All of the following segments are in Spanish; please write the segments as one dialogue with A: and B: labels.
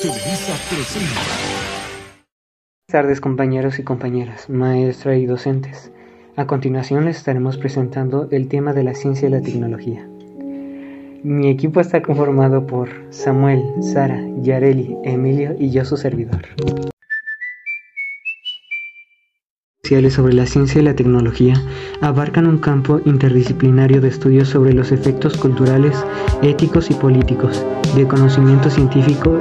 A: Buenas tardes compañeros y compañeras, maestra y docentes. A continuación les estaremos presentando el tema de la ciencia y la tecnología. Mi equipo está conformado por Samuel, Sara, Yareli, Emilio y yo su servidor. sobre la ciencia y la tecnología abarcan un campo interdisciplinario de estudios sobre los efectos culturales, éticos y políticos del conocimiento científico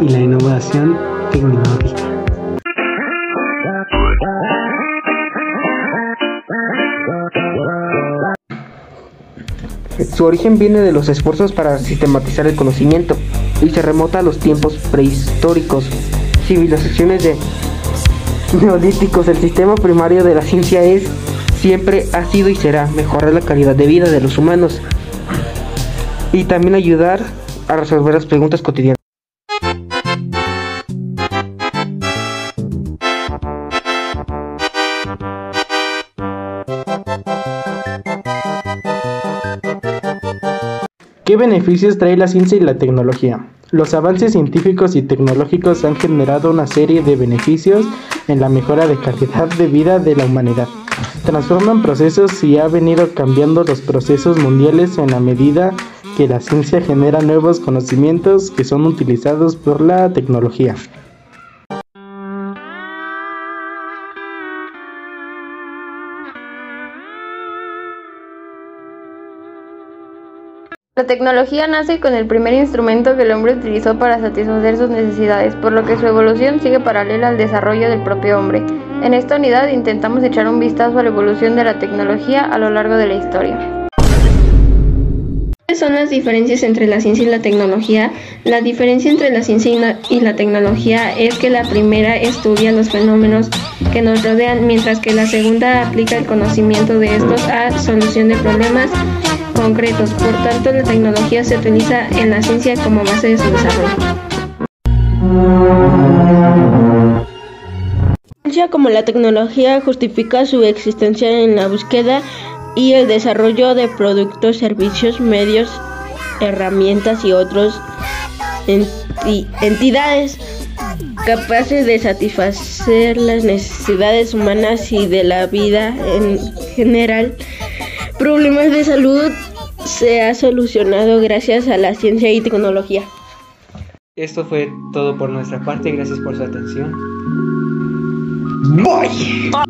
A: y la innovación tecnológica.
B: Su origen viene de los esfuerzos para sistematizar el conocimiento y se remota a los tiempos prehistóricos, civilizaciones de neolíticos. El sistema primario de la ciencia es, siempre ha sido y será mejorar la calidad de vida de los humanos y también ayudar a resolver las preguntas cotidianas.
C: ¿Qué beneficios trae la ciencia y la tecnología? Los avances científicos y tecnológicos han generado una serie de beneficios en la mejora de calidad de vida de la humanidad. Transforman procesos y ha venido cambiando los procesos mundiales en la medida que la ciencia genera nuevos conocimientos que son utilizados por la tecnología.
D: La tecnología nace con el primer instrumento que el hombre utilizó para satisfacer sus necesidades, por lo que su evolución sigue paralela al desarrollo del propio hombre. En esta unidad intentamos echar un vistazo a la evolución de la tecnología a lo largo de la historia. ¿Cuáles son las diferencias entre la ciencia y la tecnología? La diferencia entre la ciencia y la tecnología es que la primera estudia los fenómenos que nos rodean, mientras que la segunda aplica el conocimiento de estos a solución de problemas concretos. Por tanto, la tecnología se utiliza en la ciencia como base de su desarrollo. La ciencia como la tecnología justifica su existencia en la búsqueda y el desarrollo de productos, servicios, medios, herramientas y otros entidades capaces de satisfacer las necesidades humanas y de la vida en general. Problemas de salud se ha solucionado gracias a la ciencia y tecnología.
A: Esto fue todo por nuestra parte, gracias por su atención.
B: Bye.